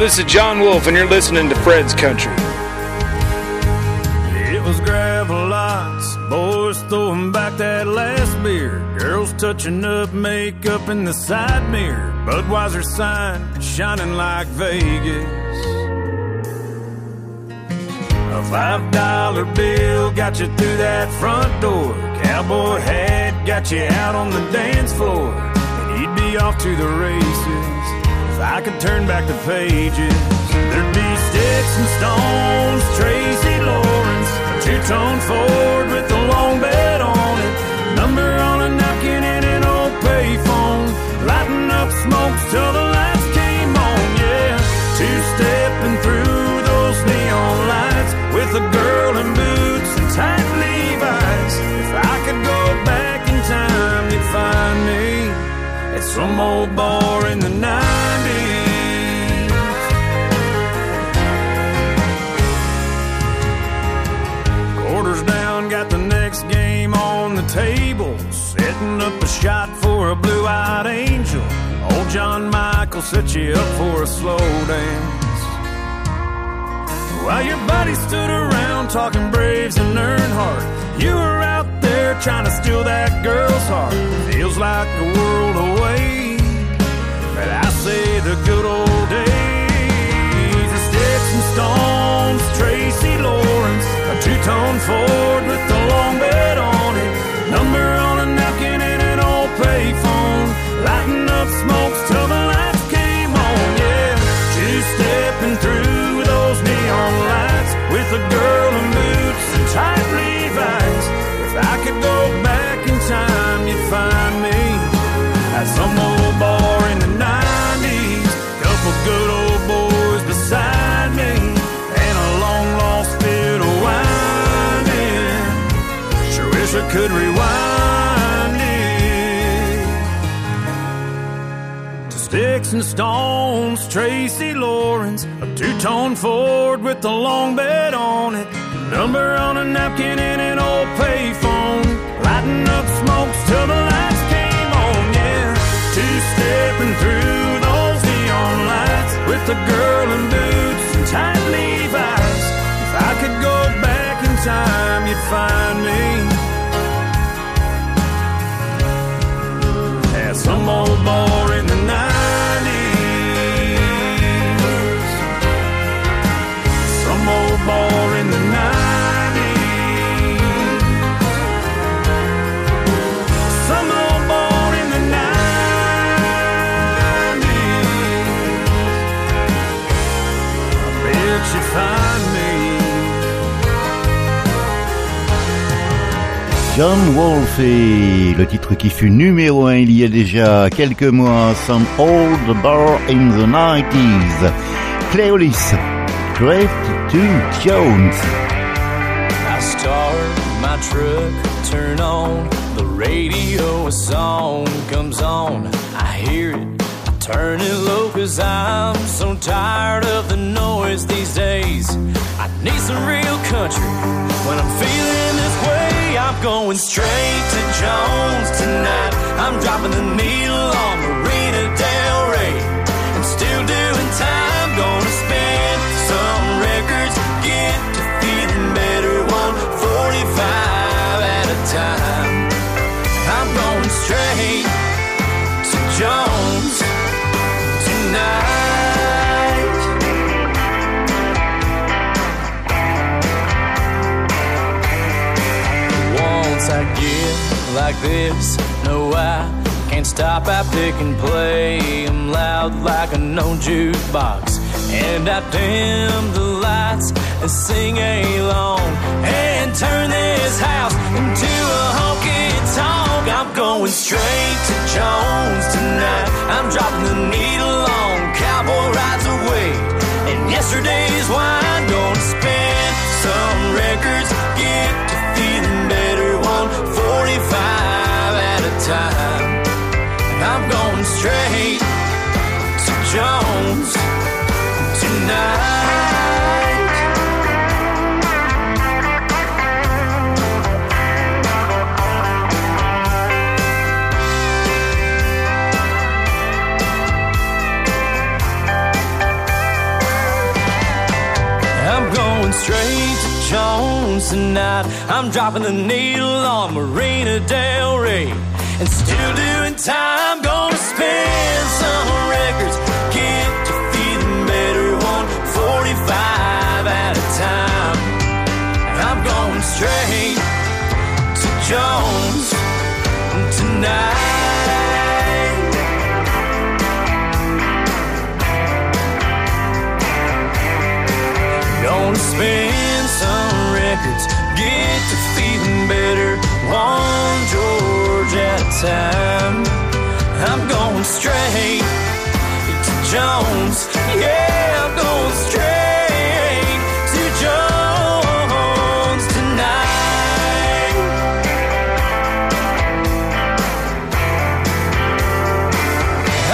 this is John Wolfe, and you're listening to Fred's Country. It was gravel lots, boys throwing back that last beer, girls touching up makeup in the side mirror, Budweiser sign shining like Vegas. A five dollar bill got you through that front door. Cowboy hat got you out on the dance floor. And you'd be off to the races if I could turn back the pages. There'd be sticks and stones, Tracy Lawrence, a two-tone Ford with a long bed on it, number on a napkin and an old payphone, lighting up smokes till the lights came on. Yeah, two-stepping through those neon lights with a girl in boots and tight Levi's. If I could go back in time, you'd find me at some old bar in the 90s. Shot for a blue eyed angel. Old John Michael set you up for a slow dance. While your buddies stood around talking Braves and Earnhardt, you were out there trying to steal that girl's heart. Feels like a world away, but I say the good old days. The sticks and stones, Tracy Lawrence, a two-tone Ford with a long bed on it, number on lighting up smokes till the lights and stones, Tracy Lawrence, a two-tone Ford with a long bed on it, number on a napkin and an old payphone, lighting up smokes till the lights came on. Yeah, two-stepping through those neon lights with a girl in boots and tight Levi's. If I could go back in time, you'd find me at some old bar John Wolfe le titre qui fut numéro un il y a déjà quelques mois, Some Old Bar in the 90s. Cleolis, Great to Jones. I start my truck, turn on the radio, a song comes on. I hear it, I turn it low cause I'm so tired of the noise these days. I need some real country when I'm feeling this way. I'm going straight to Jones tonight. I'm dropping the needle on Marina like this, no, I can't stop. I pick and play. I'm loud like a no jukebox. And I dim the lights and sing along and turn this house into a honky tonk. I'm going straight to Jones tonight. I'm dropping the needle on cowboy rides away. And yesterday's wine gonna spin some I'm going straight to Jones tonight. straight to Jones tonight. I'm dropping the needle on Marina Del Rey and still doing time. Gonna spin some records, get to feeling better. 145 at a time. I'm going straight to Jones tonight. Gonna spin some records, get to feeling better. One George at a time. I'm going straight to Jones. Yeah, I'm going straight to Jones tonight.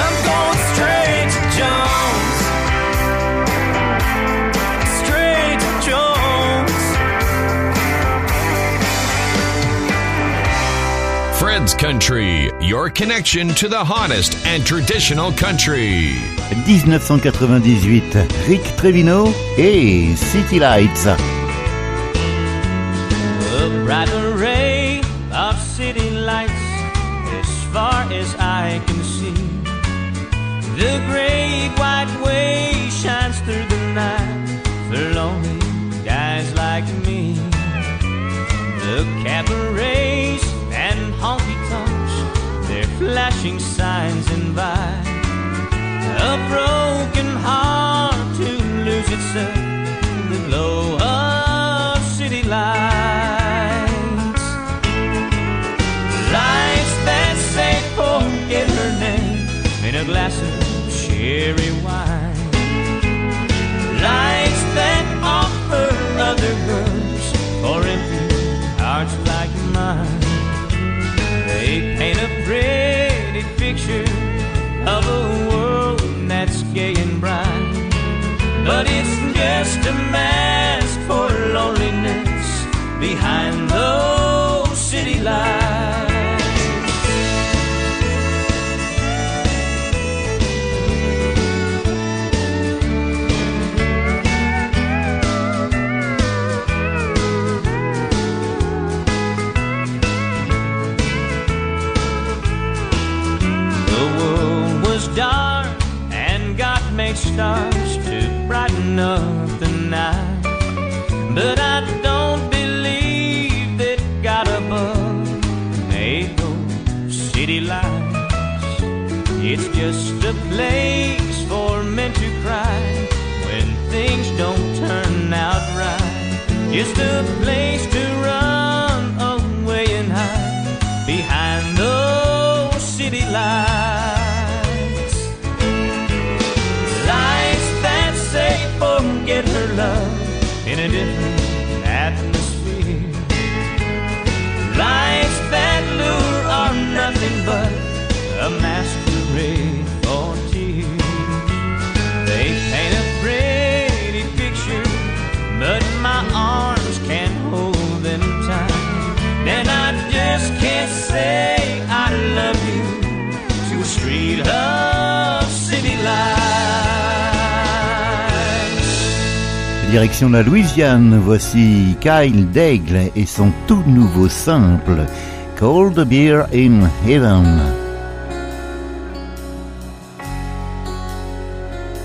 I'm going straight to Jones. Straight to Jones. Fred's Country, your connection to the hottest and traditional country. 1998, Rick Trevino et City Lights. A bright array of city lights as far as I can see. The great white way shines through the night for lonely guys like me. The cabarets flashing signs invite a broken heart to lose itself in the glow of city lights. Lights that say forget her name in a glass of cherry wine. But it's just a mask for loneliness behind those city lights. Made stars to brighten up the night. But I don't believe that God above made those city lights. It's just a place for men to cry when things don't turn out right. Just a place to run away and hide behind those city lights. Forget Direction la Louisiane, voici Kyle Daigle et son tout nouveau simple Cold Beer in Heaven.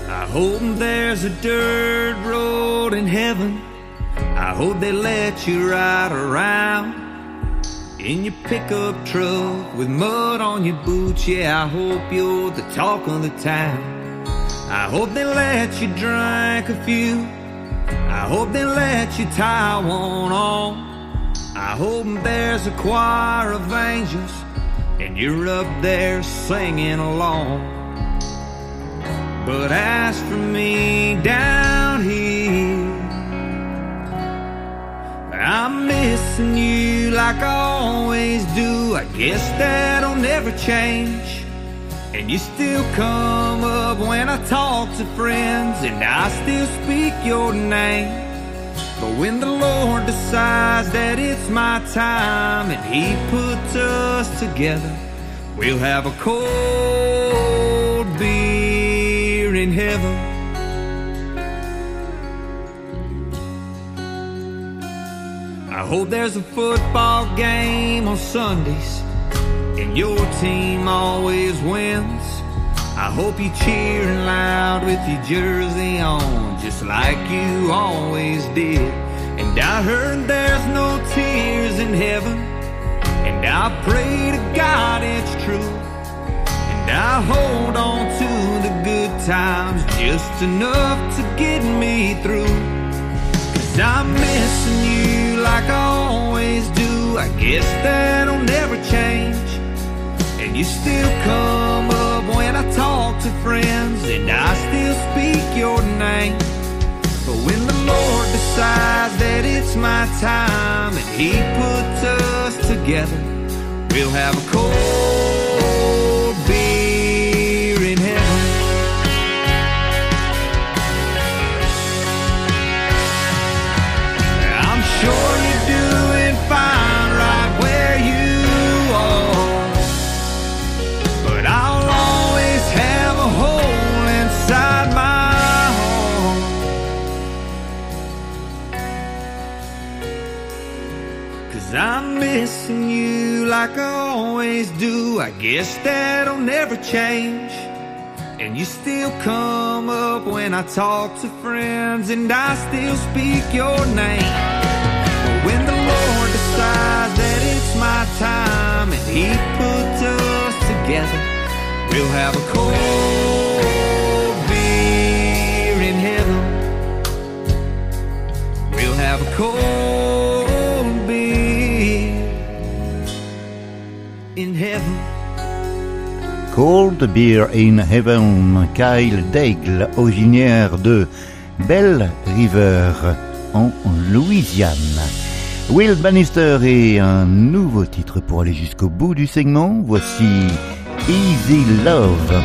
I hope there's a dirt road in heaven. I hope they let you ride around in your pickup truck with mud on your boots. Yeah, I hope you're the talk of the town. I hope they let you drink a few. I hope they let you tie one on. I hope there's a choir of angels and you're up there singing along. But as for me down here, I'm missing you like I always do. I guess that'll never change. And you still come up when I talk to friends, and I still speak your name. But when the Lord decides that it's my time and He puts us together, we'll have a cold beer in heaven. I hope there's a football game on Sundays and your team always wins. I hope you're cheering loud with your jersey on, just like you always did. And I heard there's no tears in heaven, and I pray to God it's true. And I hold on to the good times just enough to get me through. Cause I'm missing you like I always do. I guess that'll never change. And you still come up when I talk to friends, and I still speak your name. But when the Lord decides that it's my time and He puts us together, we'll have a cold missing you like I always do. I guess that'll never change. And you still come up when I talk to friends, and I still speak your name. But when the Lord decides that it's my time and He puts us together, we'll have a cold beer in heaven. We'll have a cold Cold Beer in Heaven, Kyle Daigle, originaire de Belle River en Louisiane. Will Bannister et un nouveau titre pour aller jusqu'au bout du segment. Voici Easy Love.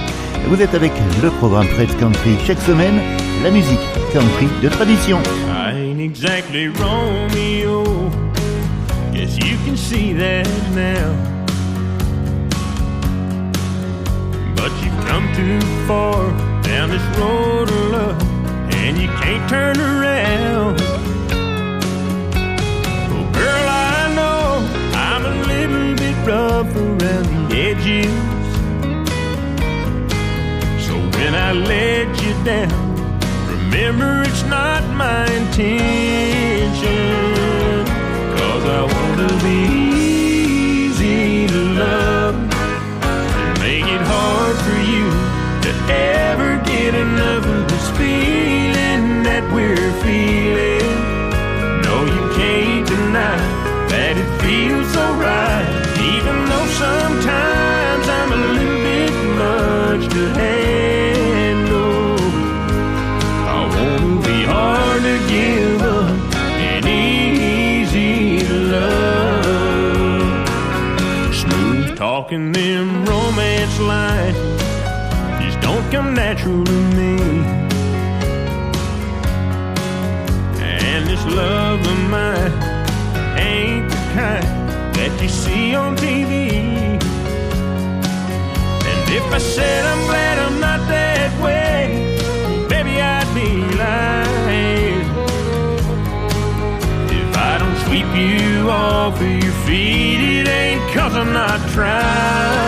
Vous êtes avec le programme Fred's Country chaque semaine, la musique country de tradition. I ain't exactly Romeo. Guess you can see that now. But you've come too far down this road of love, and you can't turn around. Oh, girl, I know I'm a little bit rough around the edges. So when I let you down, Remember, it's not my intention. Talking them romance lines just don't come natural I'm not trying.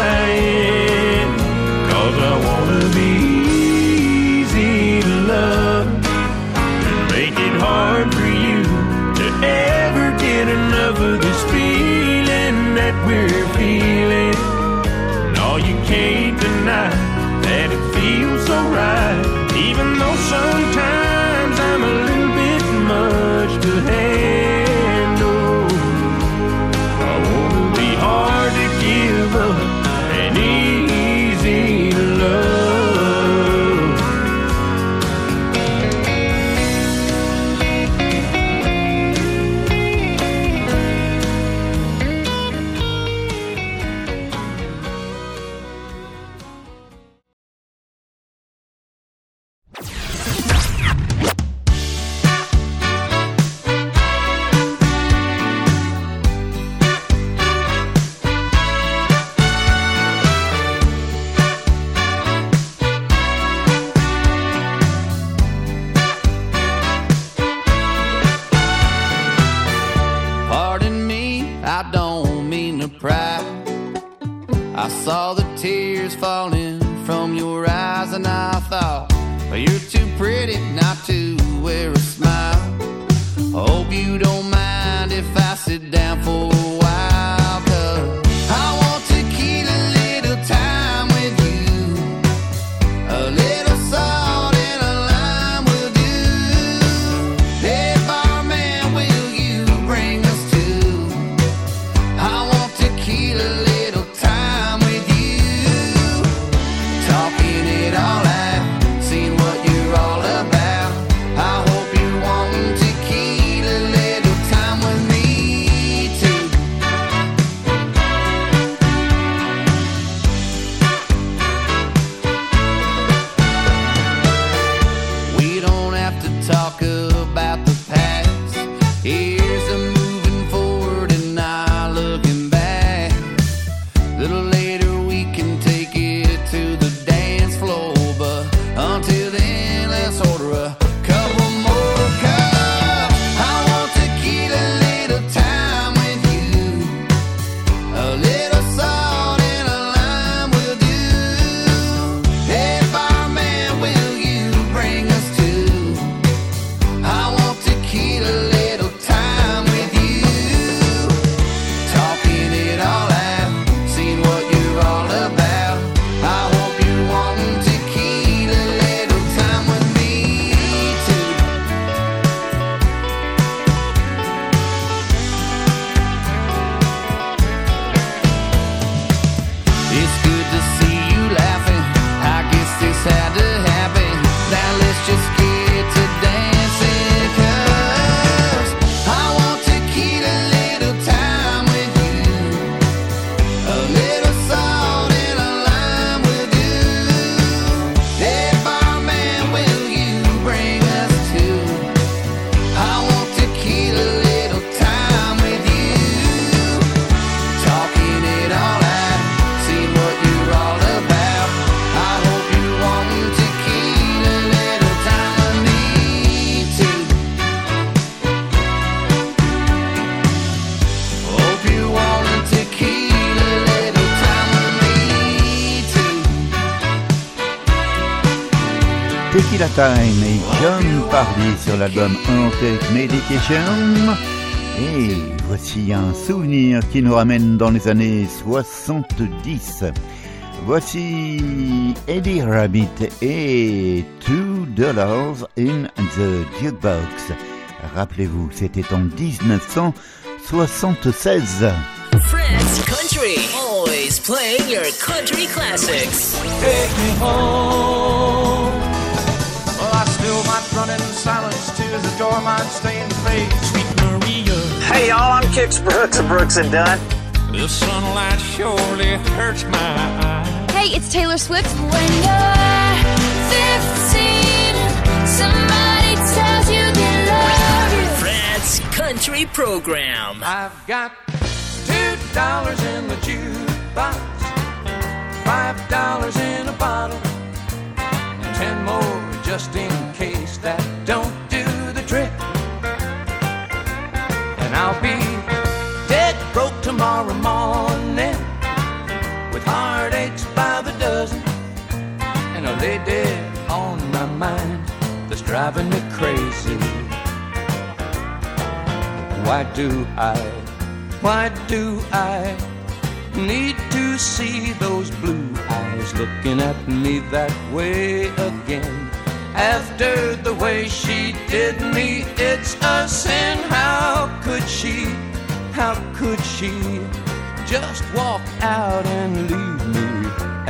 Tequila Time et John Pardy sur l'album Haunted Medication. Et voici un souvenir qui nous ramène dans les années 70. Voici Eddie Rabbit et Two Dollars in the Jukebox. Rappelez-vous, c'était en 1976. Fred's Country, always playing your country classics. take me home. Silence, tears the door might face. Sweet Maria, Hey y'all, I'm Kix Brooks of Brooks and Dunn. the sunlight surely hurts my eyes. Hey, it's Taylor Swift. When you're 15, somebody tells you they love you. Fred's Country Program. I've got two dollars in the jukebox, five dollars in a bottle, and ten more just in case that don't lay dead on my mind that's driving me crazy. Why do I, why do I need to see those blue eyes looking at me that way again? After the way she did me, it's a sin. How could she, how could she just walk out and leave me?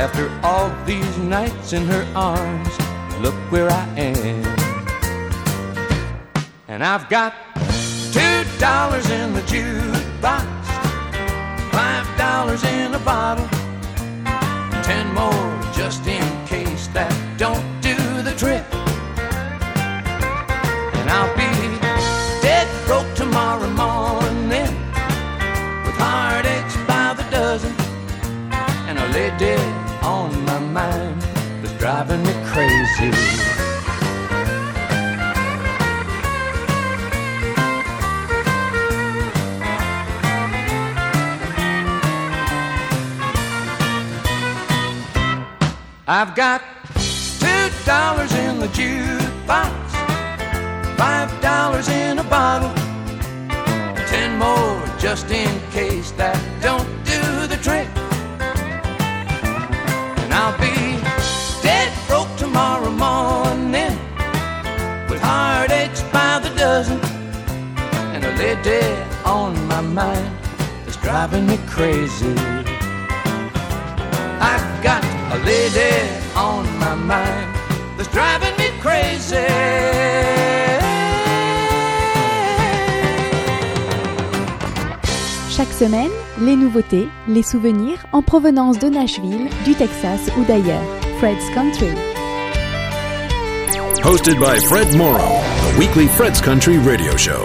After all these nights in her arms, look where I am. And I've got two dollars in the jukebox, five dollars in a bottle, ten more just in case that don't too. I've got two dollars in the jukebox, five dollars in a bottle, ten more just in case that don't do the trick. And I'll be on my mind that's driving me crazy. I've got a lady on my mind that's driving me crazy. Chaque semaine, les nouveautés, les souvenirs en provenance de Nashville, du Texas ou d'ailleurs. Fred's Country. Hosted by Fred Morrow, the weekly Fred's Country radio show.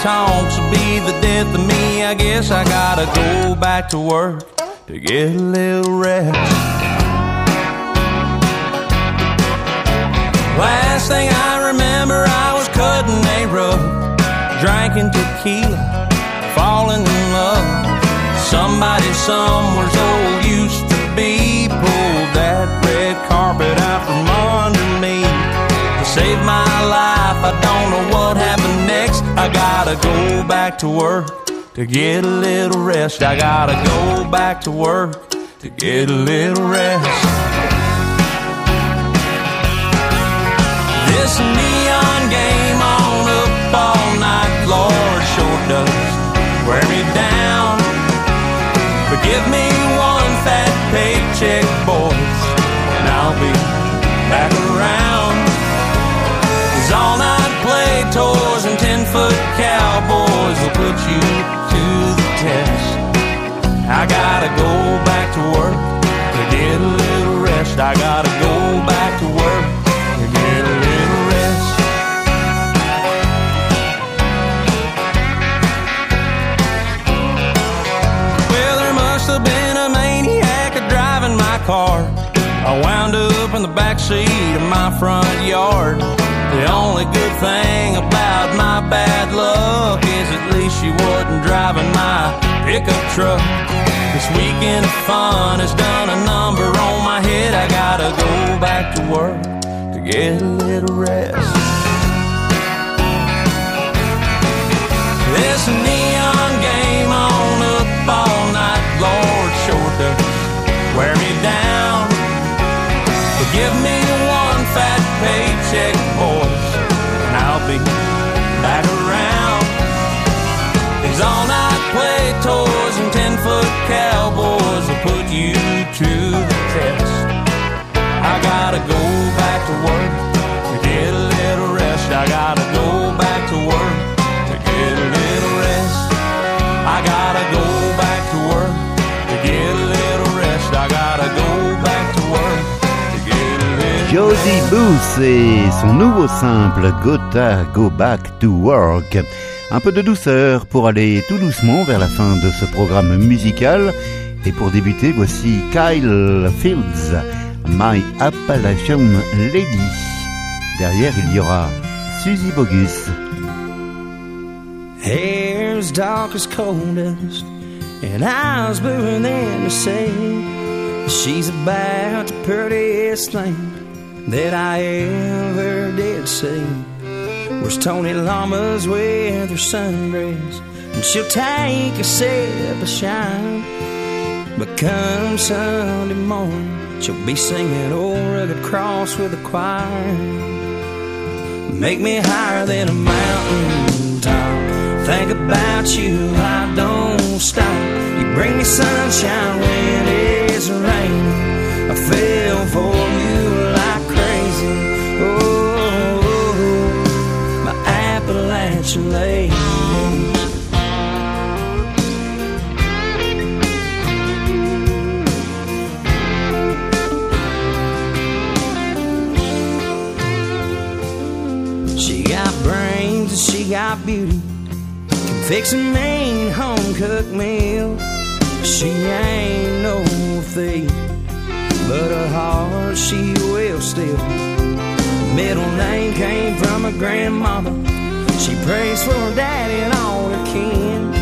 tonks will be the death of me. I guess I gotta go back to work to get a little rest. Last thing I remember, I was cutting a rug, drinking tequila, falling in love. Somebody somewhere's old used to be pulled that red carpet out from under me. To save my life, I don't know what happened next. I gotta go back to work to get a little rest. I gotta go back to work to get a little rest. This neon all night play toys and ten foot cowboys will put you to the test. I gotta go back to work to get a little rest. I gotta go back to work to get a little rest. Well, there must have been a maniac driving my car. I wound up in the back seat of my front yard. The only good thing about my bad luck is at least she wasn't driving my pickup truck. This weekend of fun has done a number on my head. I gotta go back to work to get a little rest. This neon game on up all night, Lord, sure does wear me down. But give me one fat paycheck, boys, Josie Booth et son nouveau simple Gotha Go Back to Work. Un peu de douceur pour aller tout doucement vers la fin de ce programme musical. Et pour débuter, voici Kyle Fields, My Appalachian Lady. Derrière, il y aura Suzy Bogus. Hair's dark as coal dust, and eyes the sea. She's about the prettiest thing that I ever did see. was Tony Lamas with her sundress? And she'll take a sip of shine. But come Sunday morning, she'll be singing Old Rugged Cross with the choir. Make me higher than a mountain top. Think about you, I don't stop. You bring me sunshine when it's raining. I feel for you oh, my brains she got beauty. Can fix a main home cooked meal. She ain't no thief, but her heart she will steal. Middle name came from her grandmother. She prays for her daddy and all her kin.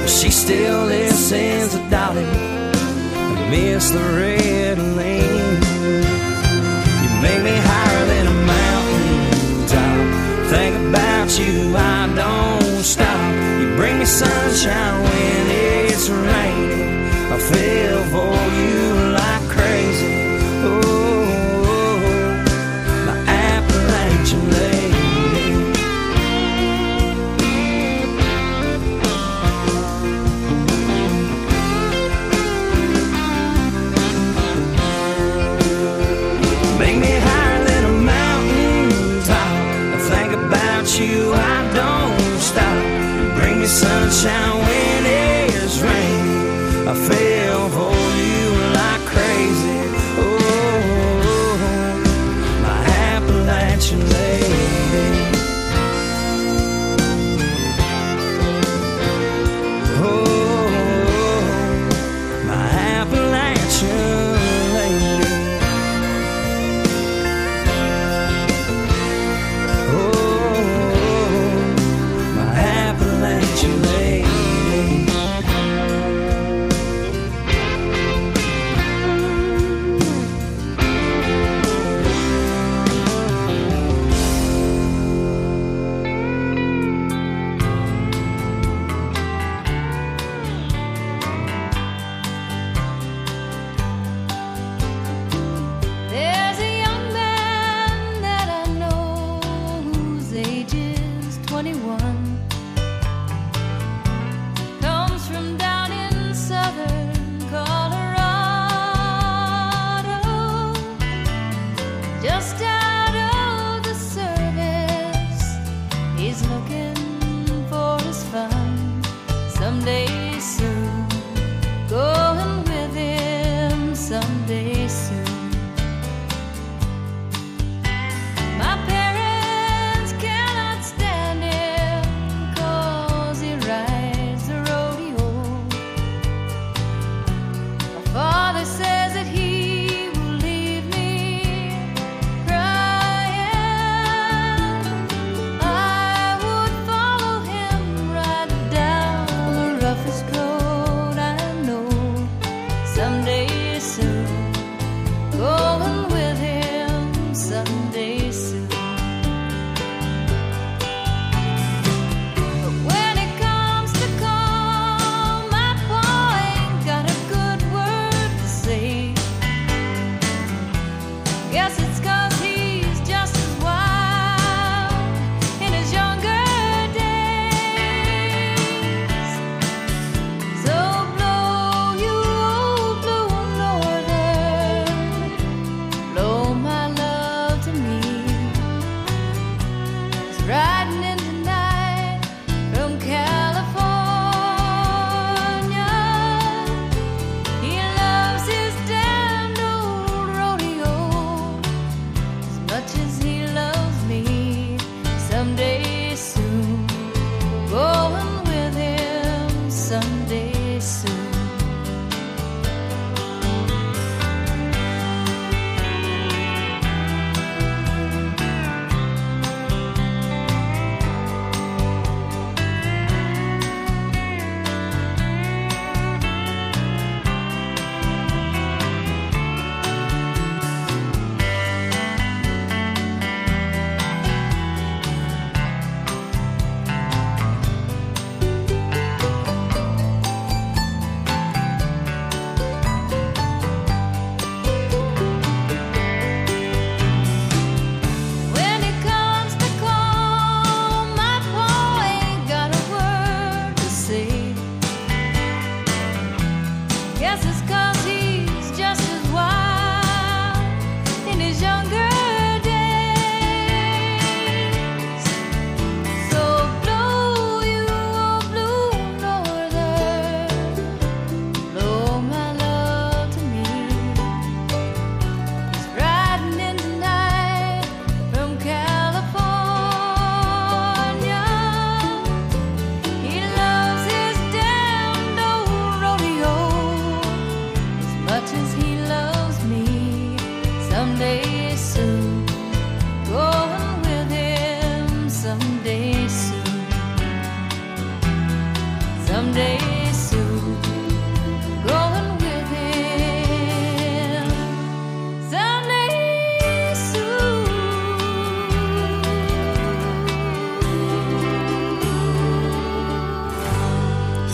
But she still listens to Dolly and miss the red lane. You make me higher than a mountain top. Think about you, I don't stop. You bring me sunshine when it's raining. I feel for you rain. I feel for just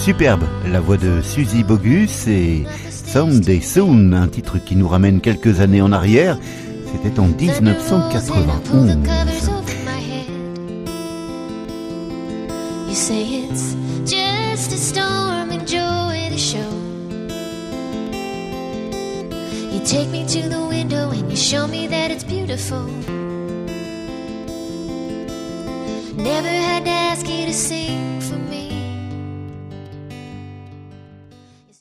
Superbe, la voix de Suzy Bogus et Someday Soon, un titre qui nous ramène quelques années en arrière. C'était en 1991. You say it's just a storm, enjoy the show. You take me to the window and you show me that it's beautiful. Never had to ask you to sing